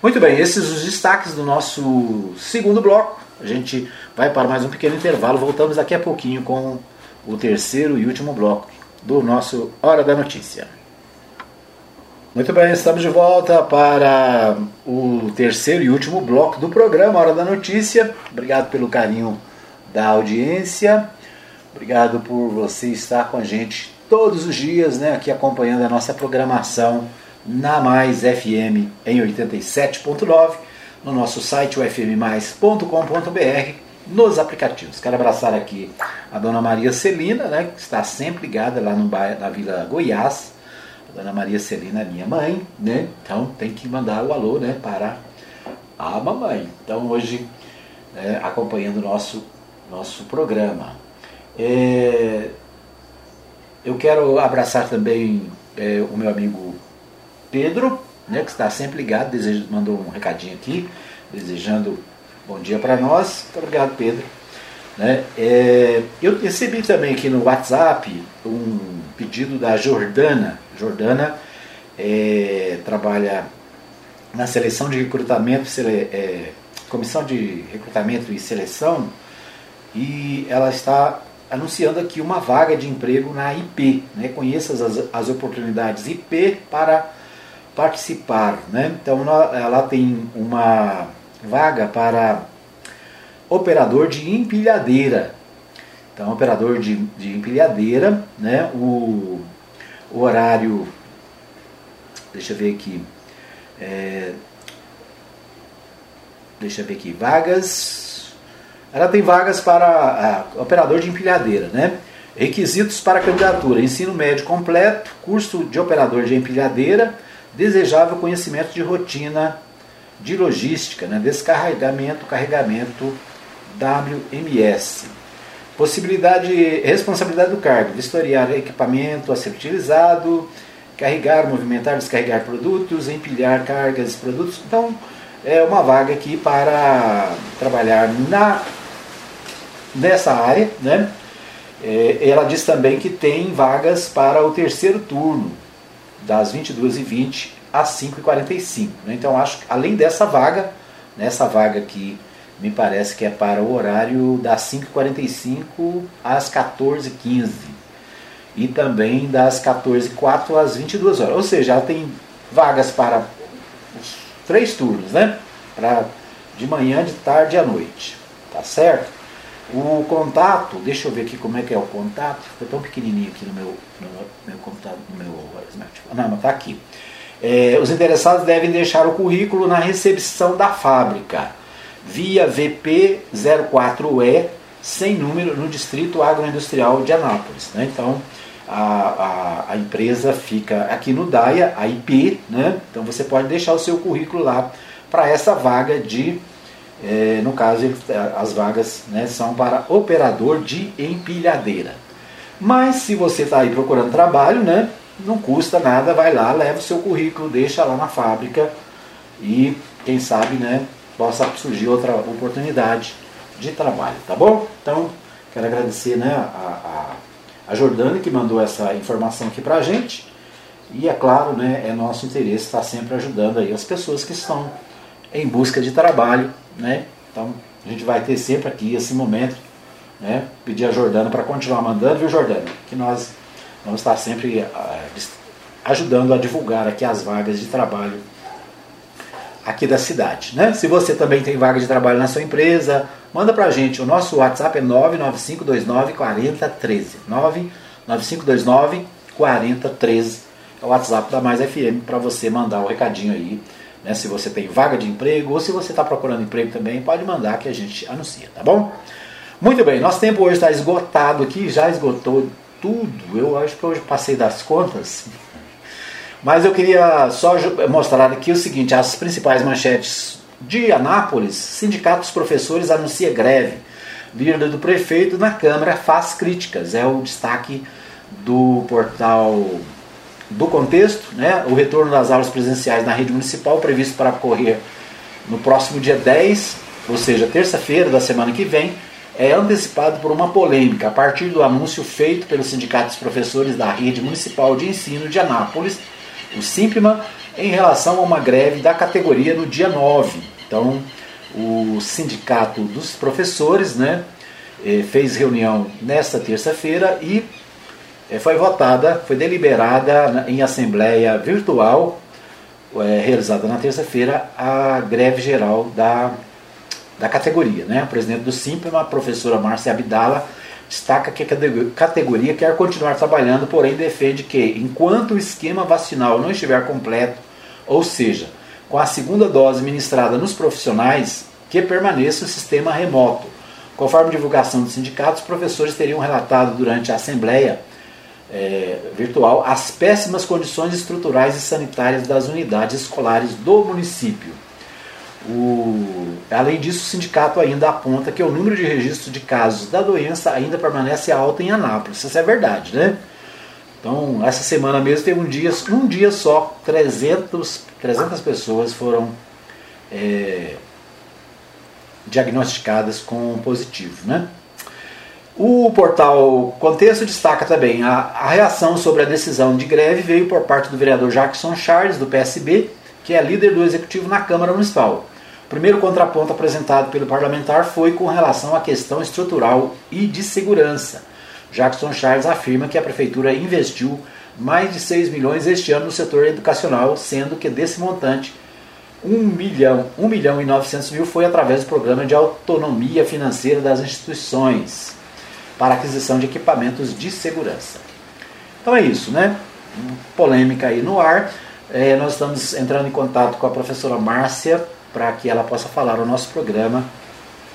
Muito bem, esses os destaques do nosso segundo bloco. A gente vai para mais um pequeno intervalo. Voltamos daqui a pouquinho com o terceiro e último bloco do nosso Hora da Notícia. Muito bem, estamos de volta para o terceiro e último bloco do programa Hora da Notícia. Obrigado pelo carinho da audiência. Obrigado por você estar com a gente todos os dias, né, aqui acompanhando a nossa programação na Mais FM em 87.9, no nosso site ufmmais.com.br, nos aplicativos. Quero abraçar aqui a dona Maria Celina, né, que está sempre ligada lá no bairro, na Vila Goiás. A dona Maria Celina é minha mãe, né? Então tem que mandar o alô, né, para a mamãe. Então hoje é, acompanhando o nosso nosso programa. É, eu quero abraçar também é, o meu amigo Pedro, né, que está sempre ligado, deseja, mandou um recadinho aqui, desejando bom dia para nós. Muito obrigado, Pedro. Né? É, eu recebi também aqui no WhatsApp um pedido da Jordana. Jordana é, trabalha na seleção de recrutamento, sele, é, comissão de recrutamento e seleção, e ela está anunciando aqui uma vaga de emprego na IP. Né? Conheça as, as oportunidades IP para participar. Né? Então ela tem uma vaga para operador de empilhadeira. Então, operador de, de empilhadeira, né? o, o horário, deixa eu ver aqui, é, deixa eu ver aqui, vagas, ela tem vagas para operador de empilhadeira, né? Requisitos para candidatura: ensino médio completo, curso de operador de empilhadeira, desejável conhecimento de rotina de logística, né? descarregamento, carregamento WMS. Possibilidade, responsabilidade do cargo, vistoriar equipamento a ser utilizado, carregar, movimentar, descarregar produtos, empilhar cargas e produtos. Então, é uma vaga aqui para trabalhar na nessa área, né? É, ela diz também que tem vagas para o terceiro turno, das 22h20 às 5h45. Né? Então, acho que além dessa vaga, nessa vaga aqui, me parece que é para o horário das 5h45 às 14h15 e também das 14h04 às 22 horas. Ou seja, ela tem vagas para os três turnos, né? Para de manhã, de tarde e à noite. Tá certo? O contato, deixa eu ver aqui como é que é o contato. Ficou tão pequenininho aqui no meu, no meu computador, no meu smartphone. Não, mas tá aqui. É, os interessados devem deixar o currículo na recepção da fábrica, via VP04E, sem número, no Distrito Agroindustrial de Anápolis. Né? Então, a, a, a, empresa fica aqui no DAIA, a IP, né? então você pode deixar o seu currículo lá para essa vaga de é, no caso, as vagas né, são para operador de empilhadeira. Mas se você está aí procurando trabalho, né, não custa nada, vai lá, leva o seu currículo, deixa lá na fábrica e quem sabe né, possa surgir outra oportunidade de trabalho, tá bom? Então, quero agradecer né, a, a, a Jordana que mandou essa informação aqui para a gente. E é claro, né, é nosso interesse estar sempre ajudando aí as pessoas que estão em busca de trabalho né? Então a gente vai ter sempre aqui esse momento, né? Pedir a Jordana para continuar mandando, viu Jordana? Que nós vamos estar sempre uh, ajudando a divulgar aqui as vagas de trabalho aqui da cidade. Né? Se você também tem vaga de trabalho na sua empresa, manda para a gente. O nosso WhatsApp é 99529 4013. 99529 4013 é o WhatsApp da Mais FM para você mandar o um recadinho aí. Né? Se você tem vaga de emprego ou se você está procurando emprego também, pode mandar que a gente anuncia, tá bom? Muito bem, nosso tempo hoje está esgotado aqui, já esgotou tudo. Eu acho que hoje passei das contas. Mas eu queria só mostrar aqui o seguinte: as principais manchetes de Anápolis, sindicatos professores anuncia greve. Líder do prefeito na Câmara faz críticas. É o destaque do portal do contexto, né? O retorno das aulas presenciais na rede municipal previsto para ocorrer no próximo dia 10, ou seja, terça-feira da semana que vem, é antecipado por uma polêmica a partir do anúncio feito pelos sindicatos professores da rede municipal de ensino de Anápolis o SIMPMA, em relação a uma greve da categoria no dia 9. Então, o sindicato dos professores né, eh, fez reunião nesta terça-feira e eh, foi votada, foi deliberada em assembleia virtual, é, realizada na terça-feira, a greve geral da, da categoria. Né? A presidente do SIMPMA, a professora Márcia Abdala, destaca que a categoria quer continuar trabalhando, porém defende que, enquanto o esquema vacinal não estiver completo, ou seja, com a segunda dose ministrada nos profissionais, que permaneça o sistema remoto. Conforme divulgação dos sindicatos, os professores teriam relatado durante a Assembleia é, virtual as péssimas condições estruturais e sanitárias das unidades escolares do município. O, além disso, o sindicato ainda aponta que o número de registros de casos da doença ainda permanece alto em Anápolis. Isso é verdade, né? Então, essa semana mesmo teve um dia, um dia só, 300, 300 pessoas foram é, diagnosticadas com positivo, né? O portal Contexto destaca também a, a reação sobre a decisão de greve veio por parte do vereador Jackson Charles, do PSB, que é líder do executivo na Câmara Municipal. O primeiro contraponto apresentado pelo parlamentar foi com relação à questão estrutural e de segurança. Jackson Charles afirma que a prefeitura investiu mais de 6 milhões este ano no setor educacional, sendo que desse montante 1 milhão, 1 milhão e 900 mil foi através do programa de autonomia financeira das instituições para aquisição de equipamentos de segurança. Então é isso, né? Polêmica aí no ar. É, nós estamos entrando em contato com a professora Márcia para que ela possa falar no nosso programa.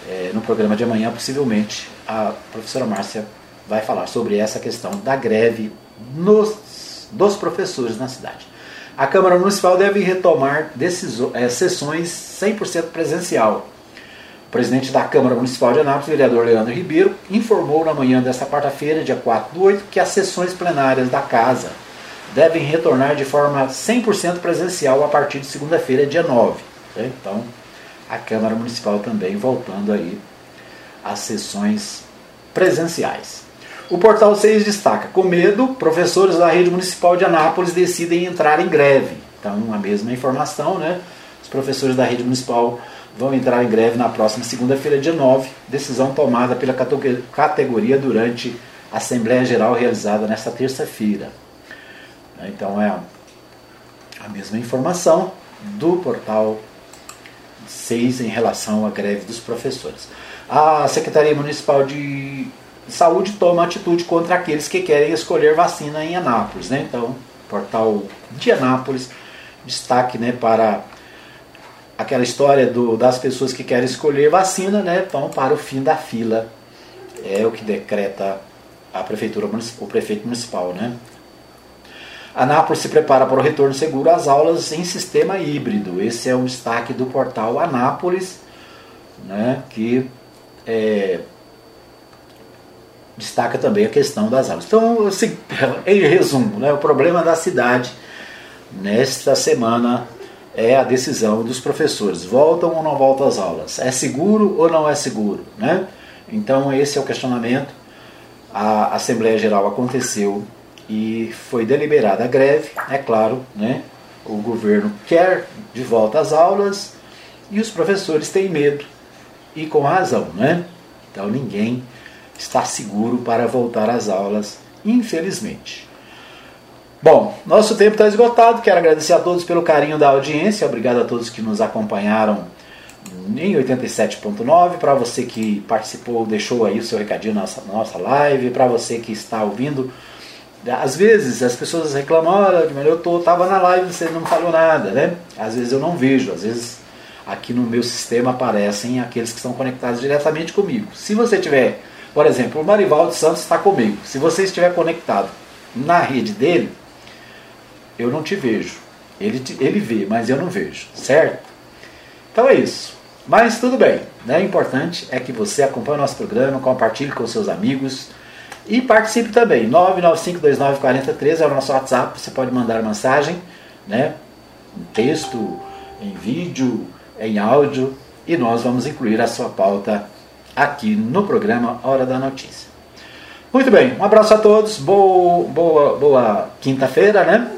É, no programa de amanhã, possivelmente, a professora Márcia vai falar sobre essa questão da greve nos, dos professores na cidade. A Câmara Municipal deve retomar é, sessões 100% presencial. O presidente da Câmara Municipal de Anápolis, vereador Leandro Ribeiro, informou na manhã desta quarta-feira, dia 4 do 8, que as sessões plenárias da Casa devem retornar de forma 100% presencial a partir de segunda-feira, dia 9. Né? Então, a Câmara Municipal também voltando aí às sessões presenciais. O Portal 6 destaca: com medo, professores da rede municipal de Anápolis decidem entrar em greve. Então, a mesma informação, né? Os professores da rede municipal vão entrar em greve na próxima segunda-feira, dia 9. Decisão tomada pela categoria durante a Assembleia Geral realizada nesta terça-feira. Então é a mesma informação do portal 6 em relação à greve dos professores. A Secretaria Municipal de Saúde toma atitude contra aqueles que querem escolher vacina em Anápolis. Né? Então, portal de Anápolis, destaque né, para aquela história do, das pessoas que querem escolher vacina, né, vão para o fim da fila. É o que decreta a prefeitura o prefeito municipal, né? Anápolis se prepara para o retorno seguro às aulas em sistema híbrido. Esse é o destaque do portal Anápolis, né, que é, destaca também a questão das aulas. Então, assim, em resumo, né, o problema da cidade nesta semana é a decisão dos professores. Voltam ou não voltam às aulas? É seguro ou não é seguro? Né? Então, esse é o questionamento. A Assembleia Geral aconteceu e foi deliberada a greve, é claro, né? O governo quer de volta às aulas e os professores têm medo e com razão, né? Então ninguém está seguro para voltar às aulas, infelizmente. Bom, nosso tempo está esgotado. Quero agradecer a todos pelo carinho da audiência. Obrigado a todos que nos acompanharam em 87.9. Para você que participou, deixou aí o seu recadinho na nossa, nossa live. Para você que está ouvindo. Às vezes as pessoas reclamam, olha, eu tô, tava na live você não falou nada, né? Às vezes eu não vejo, às vezes aqui no meu sistema aparecem aqueles que estão conectados diretamente comigo. Se você tiver, por exemplo, o Marivaldo Santos está comigo. Se você estiver conectado na rede dele, eu não te vejo. Ele, te, ele vê, mas eu não vejo, certo? Então é isso. Mas tudo bem. Né? O importante é que você acompanhe o nosso programa, compartilhe com seus amigos e participe também. 995294013 é o nosso WhatsApp. Você pode mandar mensagem, né? em texto, em vídeo, em áudio, e nós vamos incluir a sua pauta aqui no programa Hora da Notícia. Muito bem, um abraço a todos, boa, boa, boa quinta-feira, né?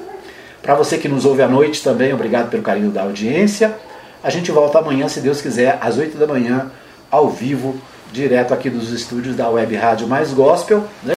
Para você que nos ouve à noite também, obrigado pelo carinho da audiência. A gente volta amanhã, se Deus quiser, às 8 da manhã, ao vivo, direto aqui dos estúdios da Web Rádio Mais Gospel. Né?